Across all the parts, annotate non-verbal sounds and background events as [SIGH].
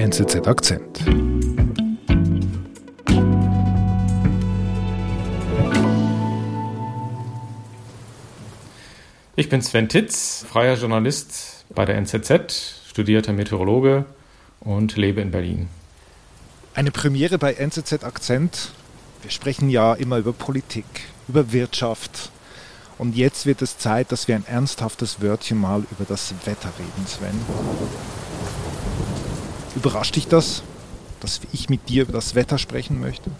NZZ Akzent. Ich bin Sven Titz, freier Journalist bei der NZZ, studierter Meteorologe und lebe in Berlin. Eine Premiere bei NZZ Akzent. Wir sprechen ja immer über Politik, über Wirtschaft. Und jetzt wird es Zeit, dass wir ein ernsthaftes Wörtchen mal über das Wetter reden, Sven. Überrascht dich das, dass ich mit dir über das Wetter sprechen möchte?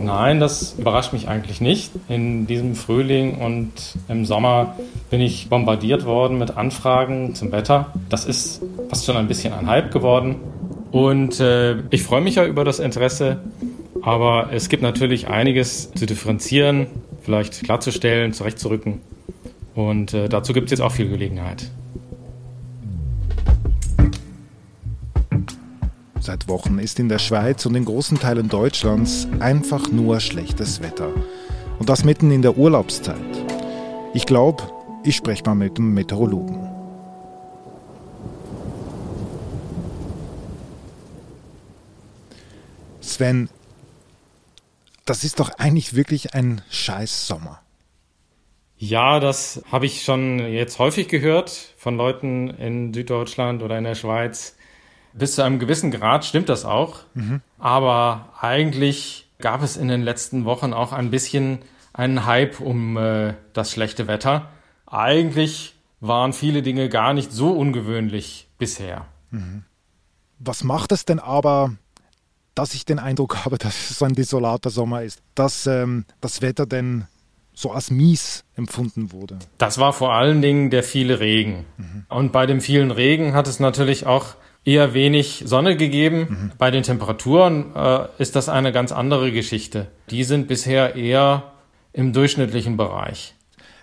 Nein, das überrascht mich eigentlich nicht. In diesem Frühling und im Sommer bin ich bombardiert worden mit Anfragen zum Wetter. Das ist fast schon ein bisschen ein Hype geworden. Und äh, ich freue mich ja über das Interesse. Aber es gibt natürlich einiges zu differenzieren, vielleicht klarzustellen, zurechtzurücken. Und äh, dazu gibt es jetzt auch viel Gelegenheit. Seit Wochen ist in der Schweiz und in großen Teilen Deutschlands einfach nur schlechtes Wetter. Und das mitten in der Urlaubszeit. Ich glaube, ich spreche mal mit dem Meteorologen. Sven, das ist doch eigentlich wirklich ein scheiß Sommer. Ja, das habe ich schon jetzt häufig gehört von Leuten in Süddeutschland oder in der Schweiz, bis zu einem gewissen Grad stimmt das auch. Mhm. Aber eigentlich gab es in den letzten Wochen auch ein bisschen einen Hype um äh, das schlechte Wetter. Eigentlich waren viele Dinge gar nicht so ungewöhnlich bisher. Mhm. Was macht es denn aber, dass ich den Eindruck [LAUGHS] habe, dass es so ein desolater Sommer ist, dass ähm, das Wetter denn so als mies empfunden wurde? Das war vor allen Dingen der viele Regen. Mhm. Und bei dem vielen Regen hat es natürlich auch eher wenig Sonne gegeben. Mhm. Bei den Temperaturen äh, ist das eine ganz andere Geschichte. Die sind bisher eher im durchschnittlichen Bereich.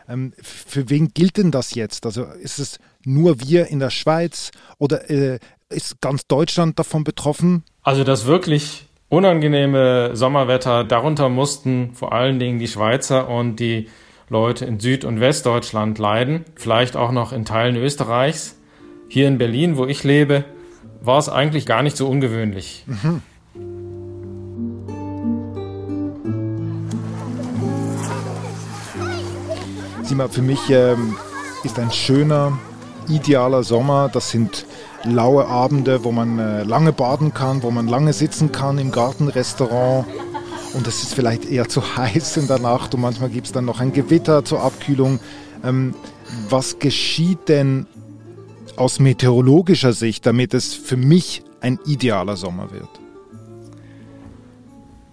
Ähm, für wen gilt denn das jetzt? Also ist es nur wir in der Schweiz oder äh, ist ganz Deutschland davon betroffen? Also das wirklich unangenehme Sommerwetter, darunter mussten vor allen Dingen die Schweizer und die Leute in Süd- und Westdeutschland leiden, vielleicht auch noch in Teilen Österreichs. Hier in Berlin, wo ich lebe, war es eigentlich gar nicht so ungewöhnlich. Mhm. Sieh mal, für mich ähm, ist ein schöner, idealer Sommer. Das sind laue Abende, wo man äh, lange baden kann, wo man lange sitzen kann im Gartenrestaurant. Und es ist vielleicht eher zu [LAUGHS] heiß in der Nacht und manchmal gibt es dann noch ein Gewitter zur Abkühlung. Ähm, was geschieht denn aus meteorologischer Sicht, damit es für mich ein idealer Sommer wird?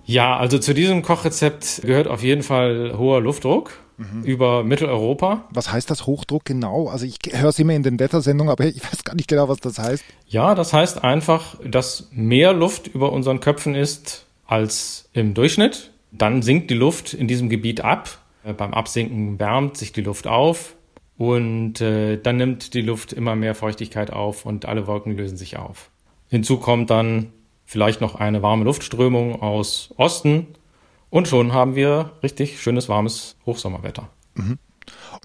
Ja, also zu diesem Kochrezept gehört auf jeden Fall hoher Luftdruck mhm. über Mitteleuropa. Was heißt das Hochdruck genau? Also ich höre es immer in den Wettersendungen, aber ich weiß gar nicht genau, was das heißt. Ja, das heißt einfach, dass mehr Luft über unseren Köpfen ist als im Durchschnitt. Dann sinkt die Luft in diesem Gebiet ab. Beim Absinken wärmt sich die Luft auf. Und äh, dann nimmt die Luft immer mehr Feuchtigkeit auf und alle Wolken lösen sich auf. Hinzu kommt dann vielleicht noch eine warme Luftströmung aus Osten und schon haben wir richtig schönes warmes Hochsommerwetter. Mhm.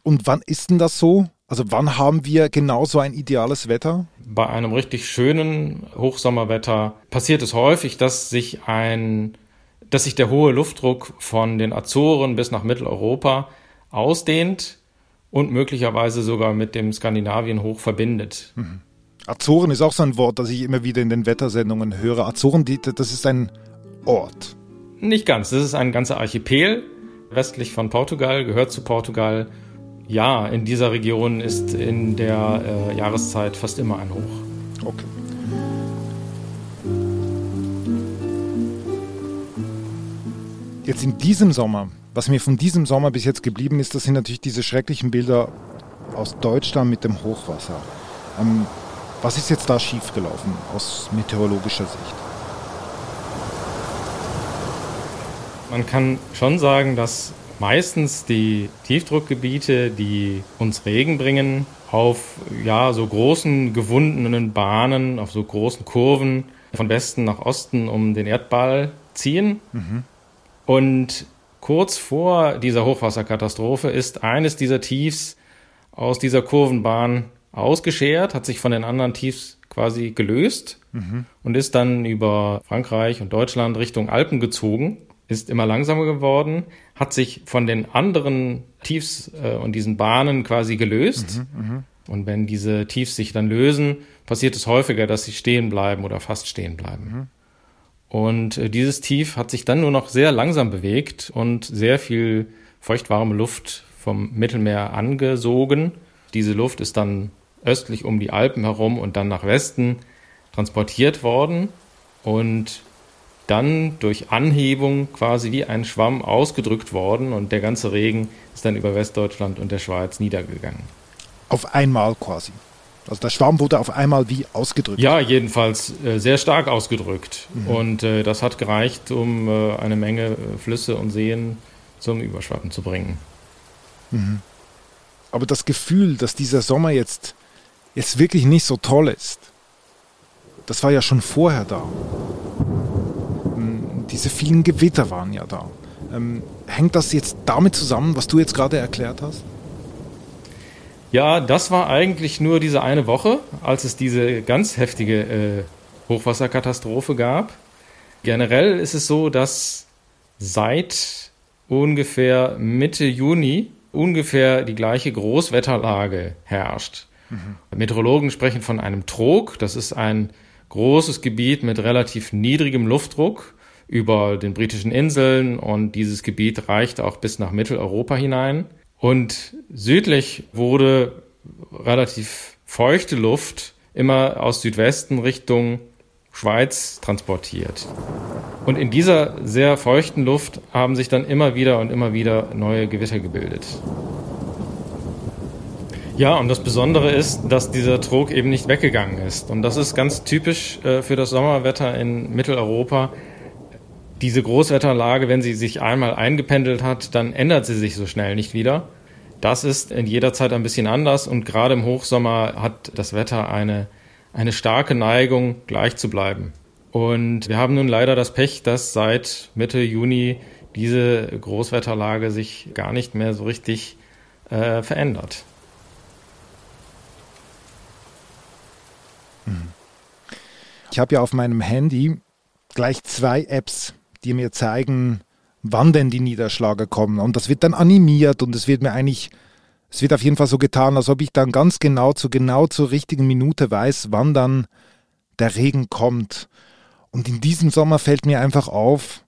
Und wann ist denn das so? Also wann haben wir genau so ein ideales Wetter? Bei einem richtig schönen Hochsommerwetter passiert es häufig, dass sich ein, dass sich der hohe Luftdruck von den Azoren bis nach Mitteleuropa ausdehnt und möglicherweise sogar mit dem Skandinavien hoch verbindet. Mhm. Azoren ist auch so ein Wort, das ich immer wieder in den Wettersendungen höre. Azoren, das ist ein Ort. Nicht ganz, das ist ein ganzer Archipel westlich von Portugal, gehört zu Portugal. Ja, in dieser Region ist in der äh, Jahreszeit fast immer ein Hoch. Okay. Jetzt in diesem Sommer was mir von diesem Sommer bis jetzt geblieben ist, das sind natürlich diese schrecklichen Bilder aus Deutschland mit dem Hochwasser. Ähm, was ist jetzt da schiefgelaufen aus meteorologischer Sicht? Man kann schon sagen, dass meistens die Tiefdruckgebiete, die uns Regen bringen, auf ja, so großen gewundenen Bahnen, auf so großen Kurven von Westen nach Osten um den Erdball ziehen. Mhm. Und Kurz vor dieser Hochwasserkatastrophe ist eines dieser Tiefs aus dieser Kurvenbahn ausgeschert, hat sich von den anderen Tiefs quasi gelöst mhm. und ist dann über Frankreich und Deutschland Richtung Alpen gezogen, ist immer langsamer geworden, hat sich von den anderen Tiefs äh, und diesen Bahnen quasi gelöst. Mhm, mh. Und wenn diese Tiefs sich dann lösen, passiert es häufiger, dass sie stehen bleiben oder fast stehen bleiben. Mhm. Und äh, dieses Tief hat sich dann nur noch sehr langsam bewegt und sehr viel feuchtwarme Luft vom Mittelmeer angesogen. Diese Luft ist dann östlich um die Alpen herum und dann nach Westen transportiert worden und dann durch Anhebung quasi wie ein Schwamm ausgedrückt worden und der ganze Regen ist dann über Westdeutschland und der Schweiz niedergegangen. Auf einmal quasi. Also der Schwamm wurde auf einmal wie ausgedrückt. Ja, jedenfalls äh, sehr stark ausgedrückt. Mhm. Und äh, das hat gereicht, um äh, eine Menge äh, Flüsse und Seen zum Überschwappen zu bringen. Mhm. Aber das Gefühl, dass dieser Sommer jetzt, jetzt wirklich nicht so toll ist, das war ja schon vorher da. Hm, diese vielen Gewitter waren ja da. Ähm, hängt das jetzt damit zusammen, was du jetzt gerade erklärt hast? Ja, das war eigentlich nur diese eine Woche, als es diese ganz heftige äh, Hochwasserkatastrophe gab. Generell ist es so, dass seit ungefähr Mitte Juni ungefähr die gleiche Großwetterlage herrscht. Mhm. Meteorologen sprechen von einem Trog. Das ist ein großes Gebiet mit relativ niedrigem Luftdruck über den britischen Inseln und dieses Gebiet reicht auch bis nach Mitteleuropa hinein. Und südlich wurde relativ feuchte Luft immer aus Südwesten Richtung Schweiz transportiert. Und in dieser sehr feuchten Luft haben sich dann immer wieder und immer wieder neue Gewitter gebildet. Ja, und das Besondere ist, dass dieser Trog eben nicht weggegangen ist. Und das ist ganz typisch äh, für das Sommerwetter in Mitteleuropa diese Großwetterlage, wenn sie sich einmal eingependelt hat, dann ändert sie sich so schnell nicht wieder. Das ist in jeder Zeit ein bisschen anders und gerade im Hochsommer hat das Wetter eine, eine starke Neigung, gleich zu bleiben. Und wir haben nun leider das Pech, dass seit Mitte Juni diese Großwetterlage sich gar nicht mehr so richtig äh, verändert. Ich habe ja auf meinem Handy gleich zwei Apps, die mir zeigen, wann denn die Niederschläge kommen. Und das wird dann animiert und es wird mir eigentlich, es wird auf jeden Fall so getan, als ob ich dann ganz genau zu genau zur richtigen Minute weiß, wann dann der Regen kommt. Und in diesem Sommer fällt mir einfach auf,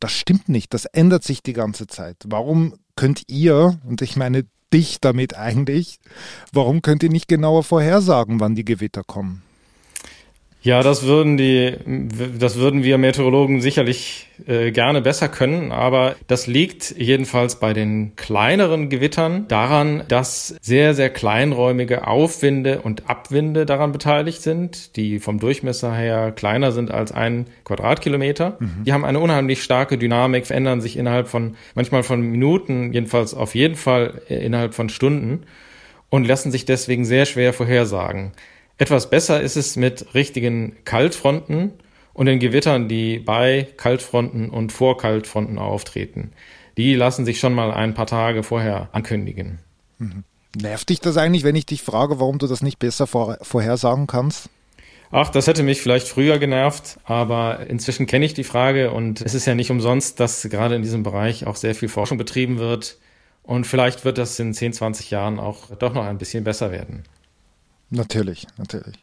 das stimmt nicht, das ändert sich die ganze Zeit. Warum könnt ihr, und ich meine dich damit eigentlich, warum könnt ihr nicht genauer vorhersagen, wann die Gewitter kommen? Ja, das würden die, das würden wir Meteorologen sicherlich äh, gerne besser können, aber das liegt jedenfalls bei den kleineren Gewittern daran, dass sehr, sehr kleinräumige Aufwinde und Abwinde daran beteiligt sind, die vom Durchmesser her kleiner sind als ein Quadratkilometer. Mhm. Die haben eine unheimlich starke Dynamik, verändern sich innerhalb von, manchmal von Minuten, jedenfalls auf jeden Fall äh, innerhalb von Stunden und lassen sich deswegen sehr schwer vorhersagen. Etwas besser ist es mit richtigen Kaltfronten und den Gewittern, die bei Kaltfronten und vor Kaltfronten auftreten. Die lassen sich schon mal ein paar Tage vorher ankündigen. Mhm. Nervt dich das eigentlich, wenn ich dich frage, warum du das nicht besser vor, vorhersagen kannst? Ach, das hätte mich vielleicht früher genervt, aber inzwischen kenne ich die Frage und es ist ja nicht umsonst, dass gerade in diesem Bereich auch sehr viel Forschung betrieben wird. Und vielleicht wird das in 10, 20 Jahren auch doch noch ein bisschen besser werden. Natürlich, natürlich.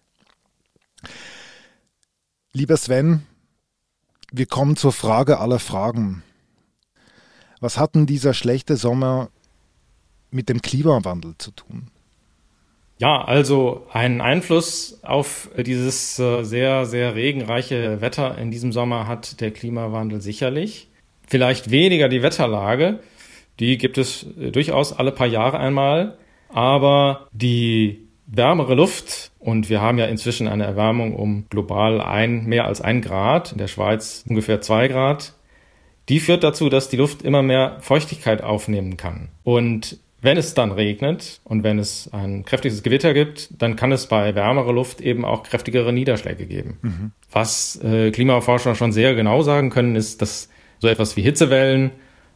Lieber Sven, wir kommen zur Frage aller Fragen. Was hat denn dieser schlechte Sommer mit dem Klimawandel zu tun? Ja, also einen Einfluss auf dieses äh, sehr, sehr regenreiche Wetter in diesem Sommer hat der Klimawandel sicherlich. Vielleicht weniger die Wetterlage, die gibt es äh, durchaus alle paar Jahre einmal, aber die wärmere Luft und wir haben ja inzwischen eine Erwärmung um global ein, mehr als ein Grad, in der Schweiz ungefähr zwei Grad. Die führt dazu, dass die Luft immer mehr Feuchtigkeit aufnehmen kann. Und wenn es dann regnet und wenn es ein kräftiges Gewitter gibt, dann kann es bei wärmerer Luft eben auch kräftigere Niederschläge geben. Mhm. Was äh, Klimaforscher schon sehr genau sagen können, ist, dass so etwas wie Hitzewellen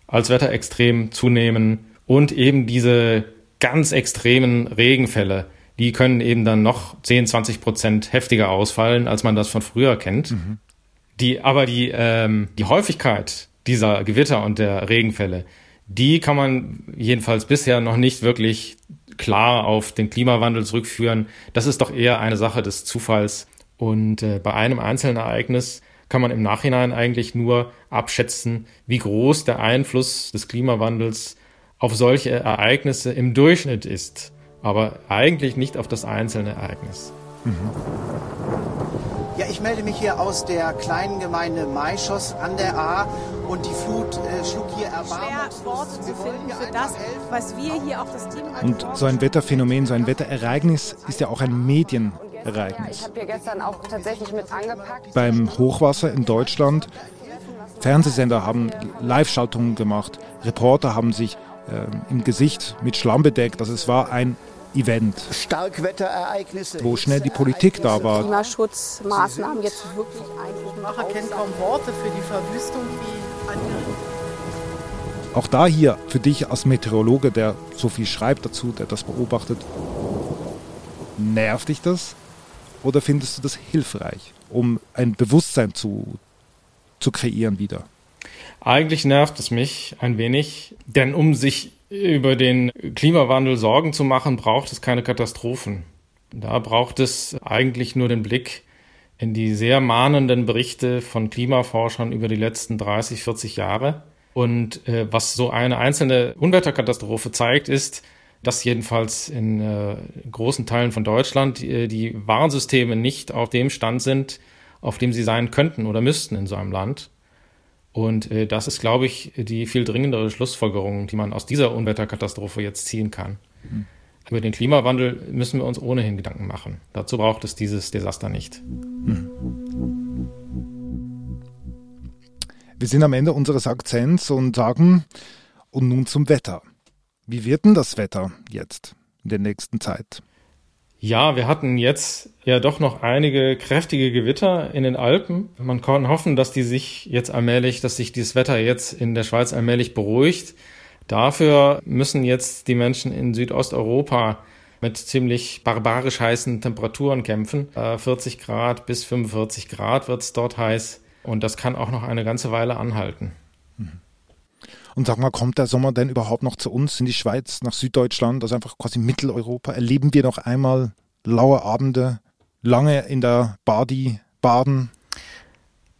als Wetterextrem zunehmen und eben diese ganz extremen Regenfälle, die können eben dann noch 10, 20 Prozent heftiger ausfallen, als man das von früher kennt. Mhm. Die, aber die, ähm, die Häufigkeit dieser Gewitter und der Regenfälle, die kann man jedenfalls bisher noch nicht wirklich klar auf den Klimawandel zurückführen. Das ist doch eher eine Sache des Zufalls. Und äh, bei einem einzelnen Ereignis kann man im Nachhinein eigentlich nur abschätzen, wie groß der Einfluss des Klimawandels auf solche Ereignisse im Durchschnitt ist, aber eigentlich nicht auf das einzelne Ereignis. Mhm. Ja, ich melde mich hier aus der kleinen Gemeinde Maischoss an der A und die Flut äh, schlug hier erbarmungslos. Worte zu finden für das, was wir hier auf das Team Und so ein Wetterphänomen, so ein Wetterereignis ist ja auch ein Medienereignis. Ich habe hier gestern auch tatsächlich mit angepackt. Beim Hochwasser in Deutschland, Fernsehsender haben Live-Schaltungen gemacht, Reporter haben sich äh, im Gesicht mit Schlamm bedeckt. Also es war ein Event. Starkwetterereignisse. Wo schnell die Politik da war. Klimaschutzmaßnahmen jetzt wirklich ein. Macher kennt kaum Worte für die Verwüstung wie andere. Auch da hier für dich als Meteorologe, der so viel schreibt dazu, der das beobachtet, nervt dich das? Oder findest du das hilfreich, um ein Bewusstsein zu, zu kreieren wieder? Eigentlich nervt es mich ein wenig, denn um sich über den Klimawandel Sorgen zu machen, braucht es keine Katastrophen. Da braucht es eigentlich nur den Blick in die sehr mahnenden Berichte von Klimaforschern über die letzten 30, 40 Jahre. Und äh, was so eine einzelne Unwetterkatastrophe zeigt, ist, dass jedenfalls in äh, großen Teilen von Deutschland äh, die Warnsysteme nicht auf dem Stand sind, auf dem sie sein könnten oder müssten in so einem Land. Und äh, das ist, glaube ich, die viel dringendere Schlussfolgerung, die man aus dieser Unwetterkatastrophe jetzt ziehen kann. Mhm. Über den Klimawandel müssen wir uns ohnehin Gedanken machen. Dazu braucht es dieses Desaster nicht. Mhm. Wir sind am Ende unseres Akzents und sagen, und nun zum Wetter. Wie wird denn das Wetter jetzt in der nächsten Zeit? Ja, wir hatten jetzt ja doch noch einige kräftige Gewitter in den Alpen. Man kann hoffen, dass die sich jetzt allmählich, dass sich dieses Wetter jetzt in der Schweiz allmählich beruhigt. Dafür müssen jetzt die Menschen in Südosteuropa mit ziemlich barbarisch heißen Temperaturen kämpfen. 40 äh, Grad bis 45 Grad wird es dort heiß. Und das kann auch noch eine ganze Weile anhalten. Mhm. Und sag mal, kommt der Sommer denn überhaupt noch zu uns in die Schweiz, nach Süddeutschland, also einfach quasi Mitteleuropa? Erleben wir noch einmal laue Abende, lange in der Badi baden?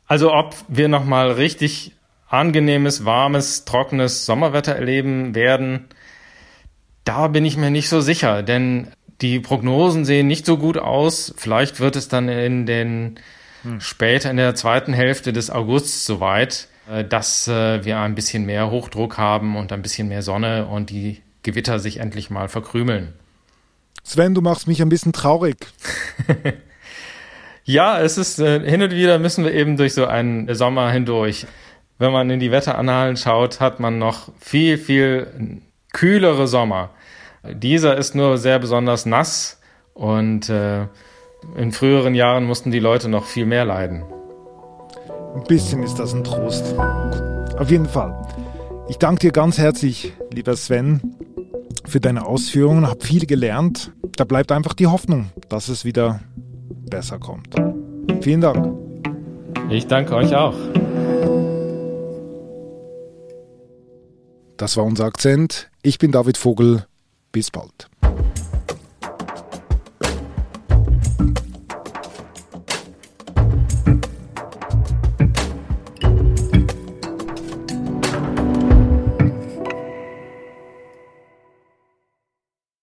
Also ob wir noch mal richtig angenehmes, warmes, trockenes Sommerwetter erleben werden, da bin ich mir nicht so sicher, denn die Prognosen sehen nicht so gut aus. Vielleicht wird es dann in den hm. später in der zweiten Hälfte des Augusts soweit. Äh, dass äh, wir ein bisschen mehr Hochdruck haben und ein bisschen mehr Sonne und die Gewitter sich endlich mal verkrümeln. Sven, du machst mich ein bisschen traurig. [LAUGHS] ja, es ist äh, hin und wieder müssen wir eben durch so einen Sommer hindurch. Wenn man in die Wetterannalen schaut, hat man noch viel, viel kühlere Sommer. Dieser ist nur sehr besonders nass und äh, in früheren Jahren mussten die Leute noch viel mehr leiden. Ein bisschen ist das ein Trost. Auf jeden Fall. Ich danke dir ganz herzlich, lieber Sven, für deine Ausführungen. Hab viel gelernt. Da bleibt einfach die Hoffnung, dass es wieder besser kommt. Vielen Dank. Ich danke euch auch. Das war unser Akzent. Ich bin David Vogel. Bis bald.